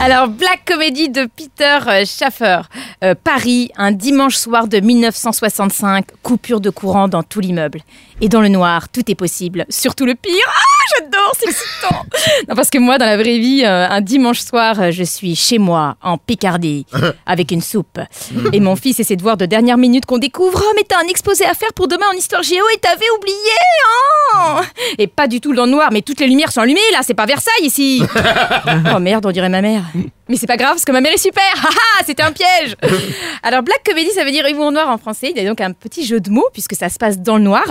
Alors, Black Comedy de Peter euh, Schaffer. Euh, Paris, un dimanche soir de 1965, coupure de courant dans tout l'immeuble. Et dans le noir, tout est possible, surtout le pire. Ah, j'adore, c'est excitant Non, parce que moi, dans la vraie vie, euh, un dimanche soir, je suis chez moi, en Picardie, avec une soupe. Et mon fils essaie de voir de dernière minute qu'on découvre « Oh, mais t'as un exposé à faire pour demain en histoire géo et t'avais oublié hein Et pas du tout dans le noir, mais toutes les lumières sont allumées, là, c'est pas Versailles, ici Oh merde, on dirait ma mère. Mais c'est pas grave, parce que ma mère est super. Haha, c'était un piège. Alors, Black Comedy, ça veut dire humour noir en français. Il y a donc un petit jeu de mots, puisque ça se passe dans le noir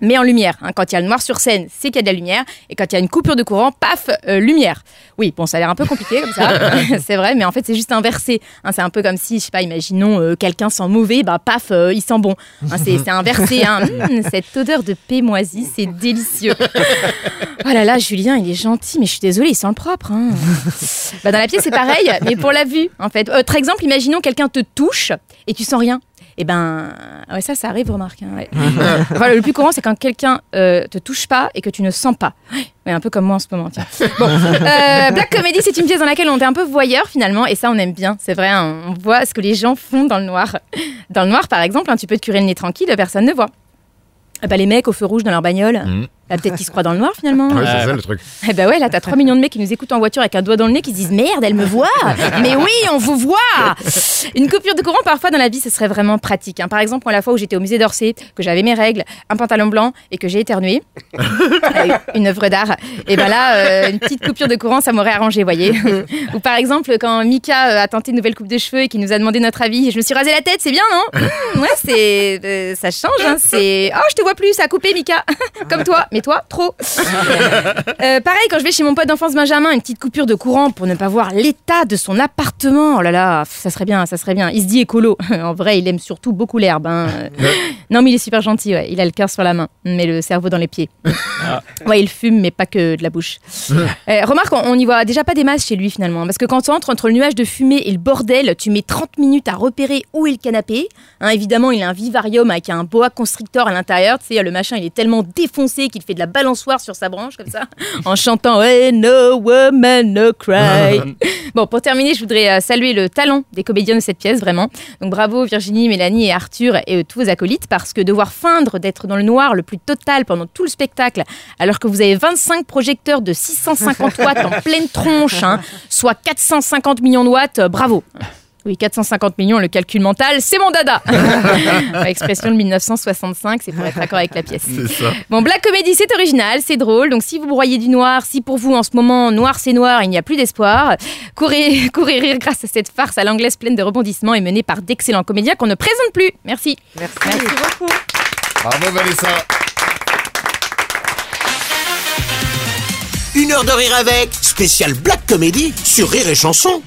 mais en lumière. hein. Quand il y a le noir sur scène, c'est qu'il y a de la lumière. Et quand il y a une coupure de courant, paf, euh, lumière. Oui, bon, ça a l'air un peu compliqué comme ça, c'est vrai, mais en fait, c'est juste inversé. Hein, c'est un peu comme si, je sais pas, imaginons euh, quelqu'un sent mauvais, bah paf, euh, il sent bon. Hein, c'est inversé. Hein. Hum, cette odeur de paix moisie, c'est délicieux. Oh là là, Julien, il est gentil, mais je suis désolée, il sent le propre. Bah, dans la pièce, c'est pareil, mais pour la vue, en fait. Autre exemple, imaginons quelqu'un te touche et tu sens rien. Eh ben, ouais, ça, ça arrive, remarque. hein, ouais. Enfin, le plus courant, c'est quand quelqu'un euh, te touche pas et que tu ne sens pas. Ouais, un peu comme moi en ce moment. Tiens. Bon, euh, Black Comedy, c'est une pièce dans laquelle on est un peu voyeur finalement, et ça, on aime bien. C'est vrai, hein, on voit ce que les gens font dans le noir. Dans le noir, par exemple, hein, tu peux te curer le nez tranquille, personne ne voit. Ah bah, les mecs au feu rouge dans leur bagnole, bah, peut-être qu'ils se croient dans le noir finalement. Ouais, c'est ça le truc. Eh ben ouais, là, t'as 3 millions de mecs qui nous écoutent en voiture avec un doigt dans le nez qui se disent Merde, elle me voit Mais oui, on vous voit Une coupure de courant, parfois dans la vie, ce serait vraiment pratique. hein. Par exemple, moi, la fois où j'étais au musée d'Orsay, que j'avais mes règles, un pantalon blanc et que j'ai éternué, euh, une œuvre d'art, et ben là, euh, une petite coupure de courant, ça m'aurait arrangé, voyez. Ou par exemple, quand Mika euh, a tenté une nouvelle coupe de cheveux et qui nous a demandé notre avis, je me suis rasé la tête, c'est bien, non? Mmh, Ouais, c'est. euh, ça change, hein. C'est. Oh, je te vois plus, ça a coupé, Mika Comme toi, mais toi, trop euh, pareil, quand je vais chez mon pote d'enfance Benjamin, une petite coupure de courant pour ne pas voir l'état de son appartement. Oh là là, ça serait bien, ça serait bien. Il se dit écolo. en vrai, il aime surtout beaucoup l'herbe. hein. Non, mais il est super gentil, ouais. Il a le cœur sur la main, mais le cerveau dans les pieds. Ouais, il fume, mais pas que de la bouche. Euh, remarque, on n'y voit déjà pas des masses chez lui finalement. Parce que quand tu entres entre le nuage de fumée et le bordel, tu mets 30 minutes à repérer où est le canapé. Hein, évidemment, il a un vivarium avec un boa constrictor à l'intérieur. Tu sais, le machin, il est tellement défoncé qu'il fait de la balançoire sur sa branche comme ça, en chantant Hey, no woman, no cry. bon, pour terminer, je voudrais euh, saluer le talent des comédiens de cette pièce, vraiment. Donc bravo Virginie, Mélanie et Arthur et euh, tous vos acolytes, parce que devoir feindre d'être dans le noir le plus total pendant tout le spectacle, alors que vous avez 25 projecteurs de 650 watts en pleine tronche, hein, soit 450 millions de watts, euh, bravo. Oui, 450 millions, le calcul mental, c'est mon dada. Expression de 1965, c'est pour être d'accord avec la pièce. C'est ça. Bon, Black Comedy, c'est original, c'est drôle. Donc, si vous broyez du noir, si pour vous en ce moment noir c'est noir, il n'y a plus d'espoir, courez, courez rire grâce à cette farce à l'anglaise pleine de rebondissements et menée par d'excellents comédiens qu'on ne présente plus. Merci. Merci. beaucoup. Bravo Vanessa. Une heure de rire avec, spécial Black Comedy sur Rire et Chanson.